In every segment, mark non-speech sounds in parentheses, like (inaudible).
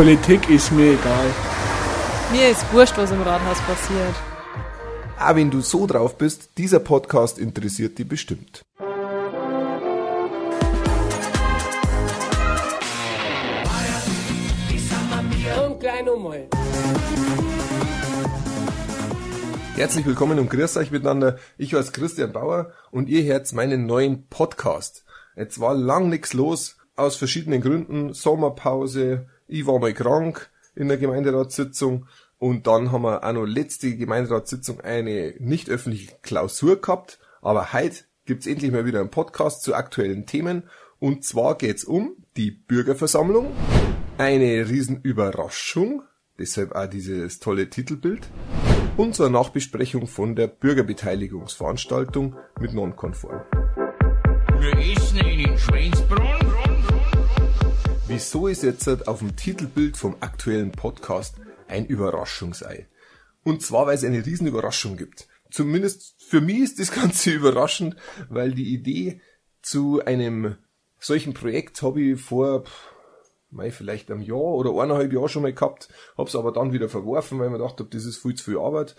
Politik ist mir egal. Mir ist wurscht, was im Rathaus passiert. Ah, wenn du so drauf bist, dieser Podcast interessiert dich bestimmt. Herzlich willkommen und grüß euch miteinander. Ich heiße Christian Bauer und ihr hört meinen neuen Podcast. Jetzt war lang nichts los, aus verschiedenen Gründen. Sommerpause, ich war mal krank in der Gemeinderatssitzung und dann haben wir auch noch letzte Gemeinderatssitzung eine nicht öffentliche Klausur gehabt. Aber heute gibt's endlich mal wieder einen Podcast zu aktuellen Themen. Und zwar geht's um die Bürgerversammlung, eine Riesenüberraschung, deshalb auch dieses tolle Titelbild, und zur Nachbesprechung von der Bürgerbeteiligungsveranstaltung mit Nonkonform. Wieso ist jetzt auf dem Titelbild vom aktuellen Podcast ein Überraschungsei? Und zwar, weil es eine riesen Überraschung gibt. Zumindest für mich ist das (laughs) Ganze überraschend, weil die Idee zu einem solchen Projekt habe ich vor mei, vielleicht einem Jahr oder eineinhalb Jahr schon mal gehabt, hab's aber dann wieder verworfen, weil ich mir gedacht habe, das ist viel zu viel Arbeit.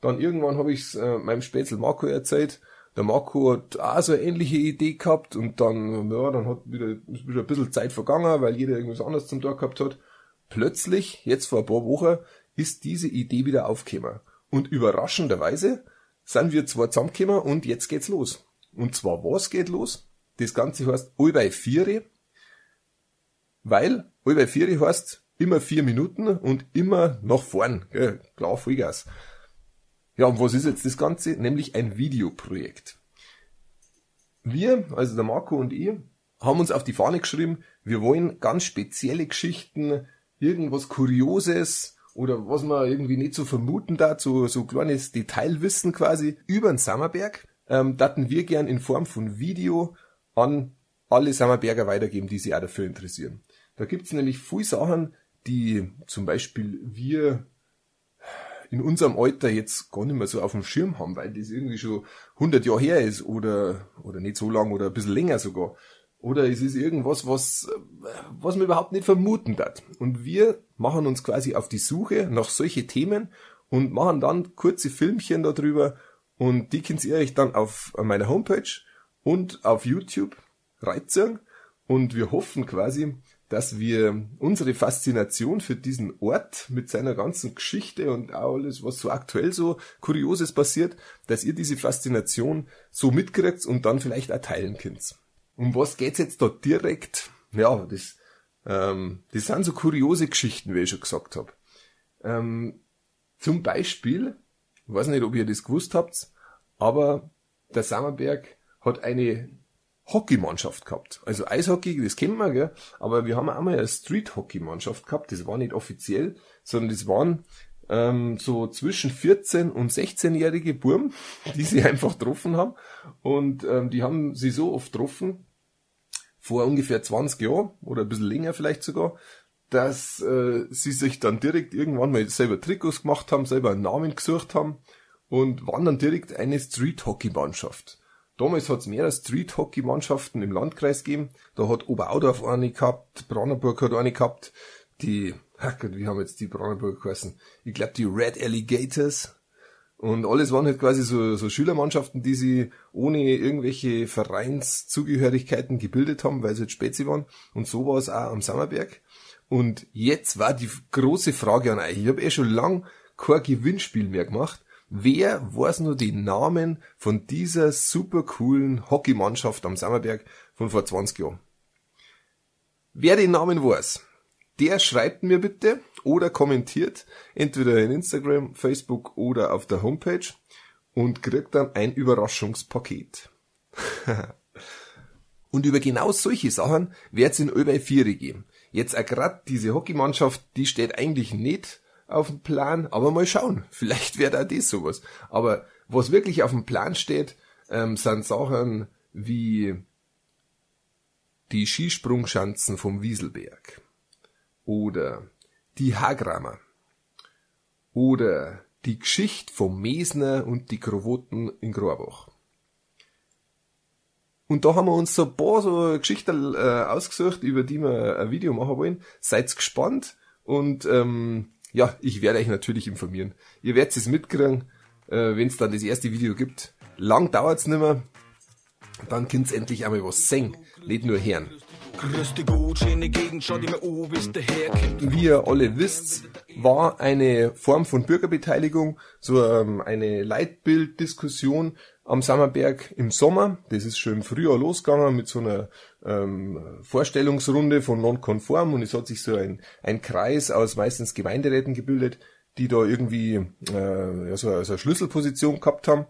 Dann irgendwann habe ich es äh, meinem Spätzl Marco erzählt. Der Marco hat auch so eine ähnliche Idee gehabt und dann, ja, dann hat wieder, ist wieder ein bisschen Zeit vergangen, weil jeder irgendwas anderes zum Tag gehabt hat. Plötzlich, jetzt vor ein paar Wochen, ist diese Idee wieder aufgekommen. Und überraschenderweise sind wir zwar zusammengekommen und jetzt geht's los. Und zwar was geht los? Das Ganze heißt All bei Viere, weil All bei Viere heißt immer vier Minuten und immer nach vorn. Gell? Klar, Vollgas. Ja, und was ist jetzt das Ganze? Nämlich ein Videoprojekt. Wir, also der Marco und ich, haben uns auf die Fahne geschrieben, wir wollen ganz spezielle Geschichten, irgendwas Kurioses oder was man irgendwie nicht so vermuten da, so, so kleines Detailwissen quasi über den Sammerberg, ähm, daten wir gern in Form von Video an alle Sammerberger weitergeben, die sich auch dafür interessieren. Da gibt's nämlich viele Sachen, die zum Beispiel wir in unserem Alter jetzt gar nicht mehr so auf dem Schirm haben, weil das irgendwie schon 100 Jahre her ist oder, oder nicht so lang oder ein bisschen länger sogar. Oder es ist irgendwas, was, was man überhaupt nicht vermuten hat. Und wir machen uns quasi auf die Suche nach solche Themen und machen dann kurze Filmchen darüber und die könnt ihr euch dann auf meiner Homepage und auf YouTube reizen und wir hoffen quasi, dass wir unsere Faszination für diesen Ort mit seiner ganzen Geschichte und alles, was so aktuell so Kurioses passiert, dass ihr diese Faszination so mitkriegt und dann vielleicht auch teilen könnt. Um was geht's jetzt da direkt? Ja, das, ähm, das sind so kuriose Geschichten, wie ich schon gesagt habe. Ähm, zum Beispiel, ich weiß nicht, ob ihr das gewusst habt, aber der Sammerberg hat eine Hockeymannschaft gehabt. Also Eishockey, das kennen wir, gell? aber wir haben auch mal eine Street-Hockey-Mannschaft gehabt. Das war nicht offiziell, sondern das waren ähm, so zwischen 14 und 16-jährige Burm, (laughs) die sie einfach getroffen haben. Und ähm, die haben sie so oft getroffen, vor ungefähr 20 Jahren oder ein bisschen länger vielleicht sogar, dass äh, sie sich dann direkt irgendwann mal selber Trikots gemacht haben, selber einen Namen gesucht haben und waren dann direkt eine Street-Hockey-Mannschaft. Damals hat es mehrere Street-Hockey-Mannschaften im Landkreis gegeben. Da hat Oberaudorf eine gehabt, Brandenburg hat eine gehabt, die, ach Gott, wie haben jetzt die Brandenburg geheißen? Ich glaube die Red Alligators. Und alles waren halt quasi so, so Schülermannschaften, die sie ohne irgendwelche Vereinszugehörigkeiten gebildet haben, weil sie jetzt Spezi waren. Und so war es auch am Sammerberg. Und jetzt war die große Frage an euch. Ich habe eh schon lang kein Gewinnspiel mehr gemacht. Wer weiß nur die Namen von dieser super coolen Hockeymannschaft am Sammerberg von vor 20 Jahren? Wer den Namen weiß, der schreibt mir bitte oder kommentiert entweder in Instagram, Facebook oder auf der Homepage und kriegt dann ein Überraschungspaket. (laughs) und über genau solche Sachen wird es in Ölbei 4 geben. Jetzt auch grad diese Hockeymannschaft, die steht eigentlich nicht auf dem Plan, aber mal schauen, (laughs) vielleicht wird auch das sowas. Aber was wirklich auf dem Plan steht, ähm, sind Sachen wie die Skisprungschanzen vom Wieselberg oder die Hagrammer oder die Geschichte vom Mesner und die Krowoten in Grorbach. Und da haben wir uns so ein paar so Geschichten äh, ausgesucht, über die wir ein Video machen wollen. Seid gespannt Und ähm, ja, ich werde euch natürlich informieren. Ihr werdet es mitkriegen, äh, wenn es dann das erste Video gibt. Lang dauert's nimmer. Dann könnt's endlich einmal was singen, nicht nur hören. Wie ihr alle wisst, war eine Form von Bürgerbeteiligung so ähm, eine Leitbilddiskussion am Sammerberg im Sommer. Das ist schon im Frühjahr losgegangen mit so einer ähm, Vorstellungsrunde von Nonkonform und es hat sich so ein, ein Kreis aus meistens Gemeinderäten gebildet, die da irgendwie äh, ja, so, so eine Schlüsselposition gehabt haben.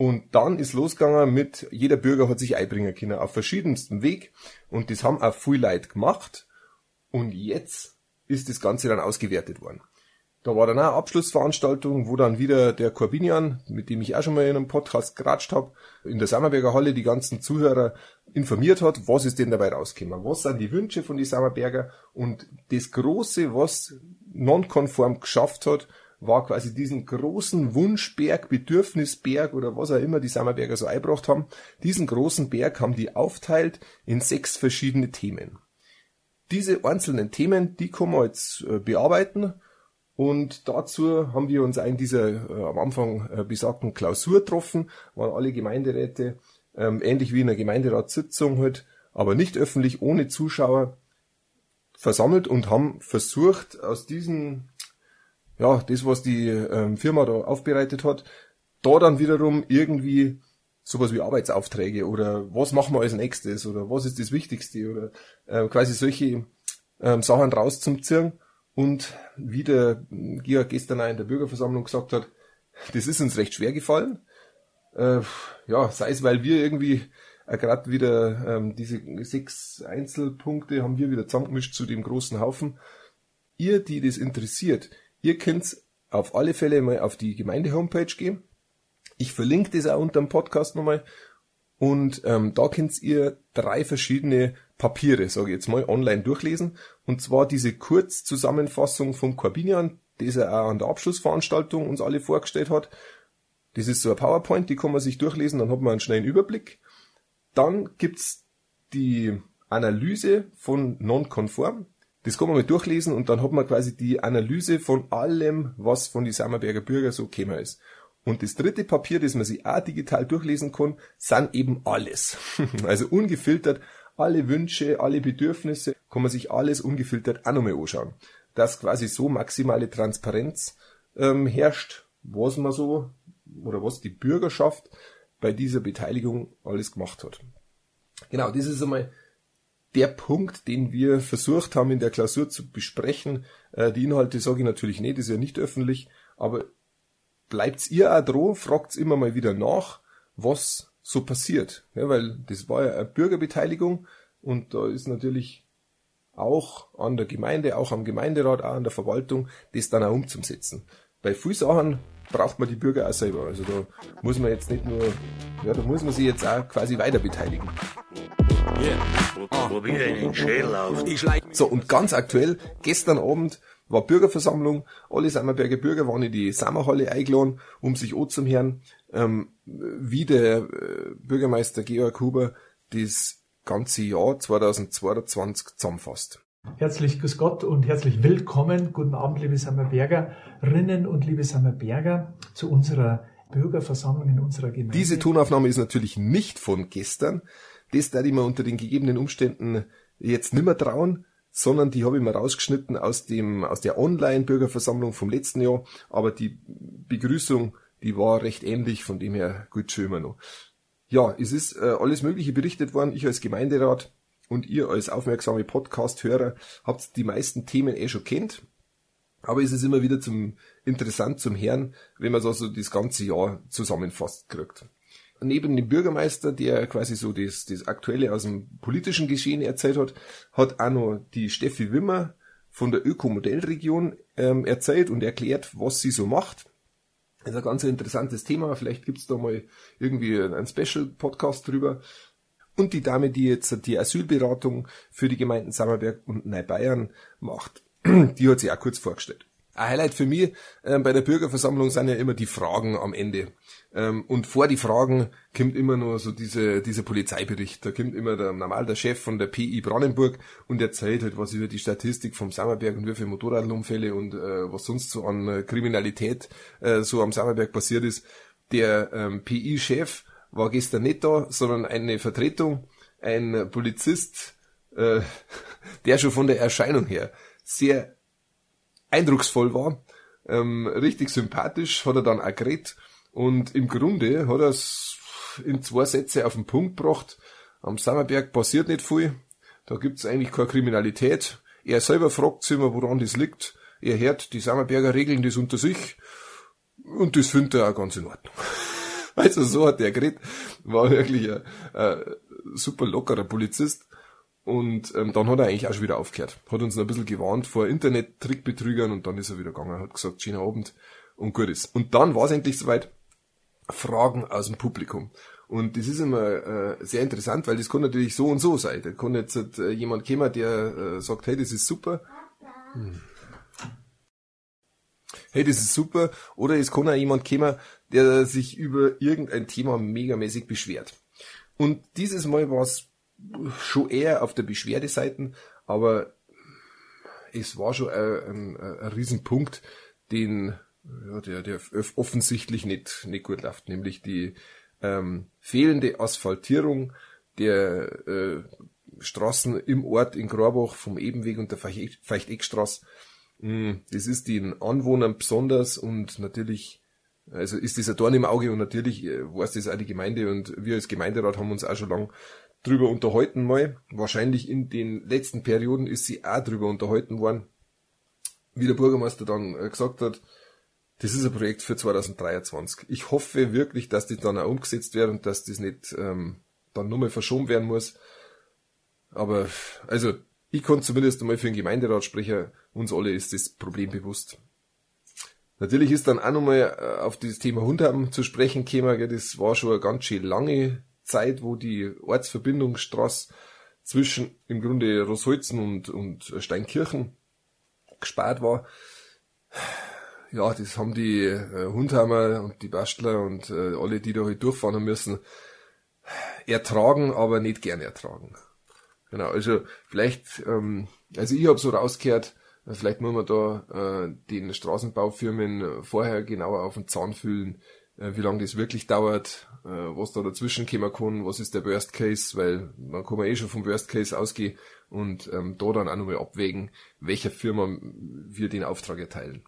Und dann ist losgegangen mit, jeder Bürger hat sich einbringen können auf verschiedensten Weg. Und das haben auch viel Leute gemacht. Und jetzt ist das Ganze dann ausgewertet worden. Da war dann auch eine Abschlussveranstaltung, wo dann wieder der Corbinian, mit dem ich auch schon mal in einem Podcast geratscht habe, in der Sammerberger Halle die ganzen Zuhörer informiert hat, was ist denn dabei rausgekommen, was sind die Wünsche von die Sammerberger und das Große, was nonkonform geschafft hat, war quasi diesen großen Wunschberg, Bedürfnisberg oder was auch immer die Sammerberger so eingebracht haben, diesen großen Berg haben die aufteilt in sechs verschiedene Themen. Diese einzelnen Themen, die kann man jetzt äh, bearbeiten und dazu haben wir uns in dieser äh, am Anfang äh, besagten Klausur getroffen, waren alle Gemeinderäte ähm, ähnlich wie in einer Gemeinderatssitzung halt, aber nicht öffentlich, ohne Zuschauer versammelt und haben versucht, aus diesen, ja, das, was die ähm, Firma da aufbereitet hat, da dann wiederum irgendwie sowas wie Arbeitsaufträge oder was machen wir als nächstes oder was ist das Wichtigste oder äh, quasi solche ähm, Sachen rauszuziehen und wie der Georg gestern auch in der Bürgerversammlung gesagt hat, das ist uns recht schwer gefallen. Äh, ja, sei es, weil wir irgendwie äh, gerade wieder ähm, diese sechs Einzelpunkte haben wir wieder zusammengemischt zu dem großen Haufen. Ihr, die das interessiert, ihr könnt auf alle Fälle mal auf die Gemeinde-Homepage gehen. Ich verlinke das auch unter dem Podcast nochmal. Und ähm, da könnt ihr drei verschiedene Papiere, sage ich jetzt mal, online durchlesen. Und zwar diese Kurzzusammenfassung vom Corbinian, das er auch an der Abschlussveranstaltung uns alle vorgestellt hat. Das ist so ein PowerPoint, die kann man sich durchlesen, dann hat man einen schnellen Überblick. Dann gibt's die Analyse von Nonkonform. Das kann man mal durchlesen und dann hat man quasi die Analyse von allem, was von die Sammerberger Bürger so gekommen ist. Und das dritte Papier, das man sich auch digital durchlesen kann, sind eben alles. (laughs) also ungefiltert alle Wünsche, alle Bedürfnisse, kann man sich alles ungefiltert auch nochmal anschauen. Dass quasi so maximale Transparenz ähm, herrscht, was man so oder was die Bürgerschaft bei dieser Beteiligung alles gemacht hat. Genau, das ist einmal der Punkt, den wir versucht haben in der Klausur zu besprechen. Äh, die Inhalte sage ich natürlich nicht, ist ja nicht öffentlich, aber bleibt's ihr auch dran, fragt's immer mal wieder nach, was so passiert. Ja, weil das war ja eine Bürgerbeteiligung und da ist natürlich auch an der Gemeinde, auch am Gemeinderat, auch an der Verwaltung, das dann auch umzusetzen. Bei vielen braucht man die Bürger auch selber. Also da muss man jetzt nicht nur, ja, da muss man sich jetzt auch quasi weiter beteiligen. So, und ganz aktuell, gestern Abend war Bürgerversammlung, alle Sammerberger Bürger waren in die Sammerhalle eingeladen, um sich anzuhören, ähm, wie der äh, Bürgermeister Georg Huber das ganze Jahr 2022 zusammenfasst. Herzlich grüß Gott und herzlich willkommen. Guten Abend, liebe Sammerbergerinnen und liebe Sammerberger, zu unserer Bürgerversammlung in unserer Gemeinde. Diese Tonaufnahme ist natürlich nicht von gestern. Das da ich mir unter den gegebenen Umständen jetzt nimmer trauen, sondern die habe ich mir rausgeschnitten aus dem, aus der Online-Bürgerversammlung vom letzten Jahr. Aber die Begrüßung, die war recht ähnlich, von dem her gut schön immer noch. Ja, es ist äh, alles Mögliche berichtet worden. Ich als Gemeinderat und ihr als aufmerksame Podcast-Hörer habt die meisten Themen eh schon kennt. Aber es ist immer wieder zum, interessant zum Hören, wenn man so, so das ganze Jahr zusammenfasst kriegt neben dem Bürgermeister, der quasi so das, das Aktuelle aus dem politischen Geschehen erzählt hat, hat auch noch die Steffi Wimmer von der Ökomodellregion ähm, erzählt und erklärt, was sie so macht. Das ist ein ganz interessantes Thema. Vielleicht gibt's da mal irgendwie einen Special-Podcast drüber. Und die Dame, die jetzt die Asylberatung für die Gemeinden Sammerberg und Neubayern macht, (clears throat) die hat sich auch kurz vorgestellt. Ein Highlight für mich ähm, bei der Bürgerversammlung sind ja immer die Fragen am Ende. Ähm, und vor die Fragen kommt immer nur so diese, dieser Polizeibericht. Da kommt immer der, normal der Chef von der PI Brandenburg und erzählt halt was über die Statistik vom Sammerberg und wie viele Motorradunfälle und äh, was sonst so an äh, Kriminalität äh, so am Sammerberg passiert ist. Der ähm, PI-Chef war gestern nicht da, sondern eine Vertretung, ein Polizist, äh, (laughs) der schon von der Erscheinung her sehr eindrucksvoll war, ähm, richtig sympathisch, hat er dann auch geredet und im Grunde hat er es in zwei Sätze auf den Punkt gebracht. Am Sammerberg passiert nicht viel, da gibt's eigentlich keine Kriminalität. Er selber fragt sich immer, woran das liegt. Er hört, die Sammerberger regeln das unter sich und das findet er auch ganz in Ordnung. (laughs) Also so hat er geredet, war wirklich ein, ein super lockerer Polizist. Und ähm, dann hat er eigentlich auch schon wieder aufgehört. Hat uns noch ein bisschen gewarnt vor Internet-Trickbetrügern und dann ist er wieder gegangen, hat gesagt, schöner Abend und gut ist. Und dann war es endlich soweit, Fragen aus dem Publikum. Und das ist immer äh, sehr interessant, weil das kann natürlich so und so sein. Da kann jetzt äh, jemand kommen, der äh, sagt, hey, das ist super. Hm. Hey, das ist super. Oder es kann auch jemand kommen, der sich über irgendein Thema megamäßig beschwert. Und dieses Mal war es schon eher auf der Beschwerdeseite, aber es war schon ein, ein, ein Riesenpunkt, den ja, der, der offensichtlich nicht, nicht gut läuft, nämlich die ähm, fehlende Asphaltierung der äh, Straßen im Ort in Grabach vom Ebenweg und der Feicht-Eckstraße. Hm, das ist den Anwohnern besonders und natürlich, also ist dieser Dorn im Auge und natürlich äh, weiß das auch die Gemeinde und wir als Gemeinderat haben uns auch schon lang drüber unterhalten mal. Wahrscheinlich in den letzten Perioden ist sie auch drüber unterhalten worden, wie der Bürgermeister dann äh, gesagt hat, das ist ein Projekt für 2023. Ich hoffe wirklich, dass das dann auch umgesetzt wird und dass das nicht ähm, dann nur mal verschoben werden muss. Aber also ich kann zumindest einmal für den Gemeinderat sprechen, uns alle ist das Problem bewusst. Natürlich ist dann auch nochmal äh, auf dieses Thema Hundheim zu sprechen gekommen. Das war schon eine ganz schön lange Zeit, wo die Ortsverbindungsstraße zwischen im Grunde Rossholzen und, und Steinkirchen gespart war ja, das haben die äh, Hundhammer und die Bastler und äh, alle, die da halt durchfahren müssen, ertragen, aber nicht gern ertragen. Genau, also vielleicht, ähm, also ich habe so rausgehört, vielleicht muss man da äh, den Straßenbaufirmen vorher genauer auf den Zahn fühlen, äh, wie lange das wirklich dauert, äh, was da dazwischen kommen kann, was ist der Worst Case, weil man kann man eh schon vom Worst Case ausgehen und ähm, da dann auch nochmal abwägen, welcher Firma wir den Auftrag erteilen.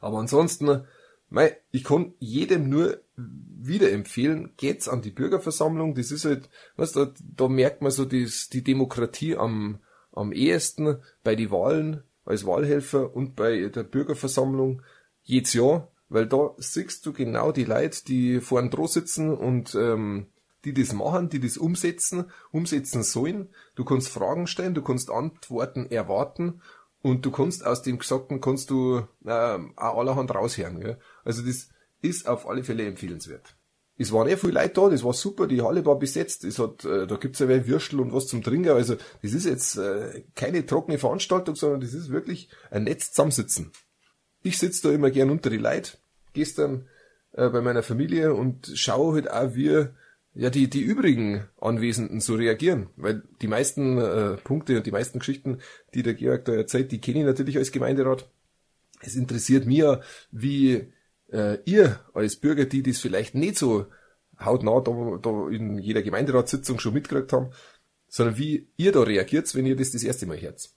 Aber ansonsten, mei, ich kann jedem nur wieder empfehlen, geht's an die Bürgerversammlung. Das ist halt, du, da, da merkt man so das, die Demokratie am, am ehesten bei die Wahlen als Wahlhelfer und bei der Bürgerversammlung jedes Jahr, weil da siehst du genau die Leute, die vorn dran sitzen und ähm, die das machen, die das umsetzen, umsetzen sollen. Du kannst Fragen stellen, du kannst Antworten erwarten und du kannst aus dem Gesagten kannst du äh, auch allerhand raushören. Gell? Also das ist auf alle Fälle empfehlenswert. Es waren eh viele Leute da, das war super, die Halle war besetzt, es hat, äh, da gibt's ja wer Würstel und was zum Trinken, also das ist jetzt äh, keine trockene Veranstaltung, sondern das ist wirklich ein Netz zusammensitzen. Ich sitze da immer gern unter die Leute, gestern äh, bei meiner Familie und schaue halt auch, wie ja, die, die übrigen Anwesenden so reagieren. Weil die meisten äh, Punkte und die meisten Geschichten, die der Georg da erzählt, die kenne ich natürlich als Gemeinderat. Es interessiert mir, wie äh, ihr als Bürger, die das vielleicht nicht so hautnah da, da in jeder Gemeinderatssitzung schon mitgekriegt haben, sondern wie ihr da reagiert, wenn ihr das das erste Mal hört.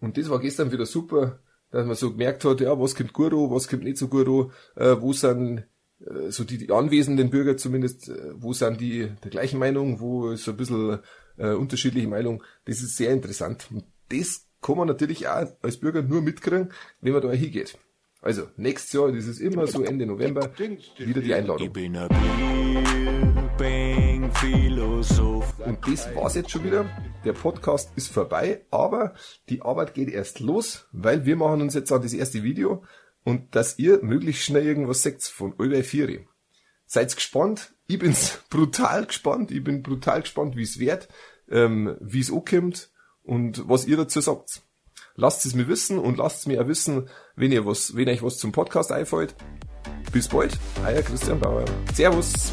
Und das war gestern wieder super, dass man so gemerkt hat, ja, was kommt gut an, was kommt nicht so gut an, äh, wo sind äh, so die, die anwesenden Bürger zumindest, äh, wo sind die der gleichen Meinung, wo ist so ein bisschen äh, unterschiedliche Meinung. Das ist sehr interessant. Und das kann man natürlich auch als Bürger nur mitkriegen, wenn man da hingeht. Also, nächstes Jahr, das ist immer so Ende November, wieder die Einladung. Und das war's jetzt schon wieder. Der Podcast ist vorbei, aber die Arbeit geht erst los, weil wir machen uns jetzt an das erste Video und dass ihr möglichst schnell irgendwas seht von Ölwei Vieri. Seid gespannt. Ich bin's (laughs) brutal gespannt. Ich bin brutal gespannt, wie es wird, ähm, wie es ankommt und was ihr dazu sagt. Lasst es mir wissen und lasst mir auch wissen, wenn ihr was, wenn euch was zum Podcast einfällt. Bis bald, euer Christian Bauer. Servus.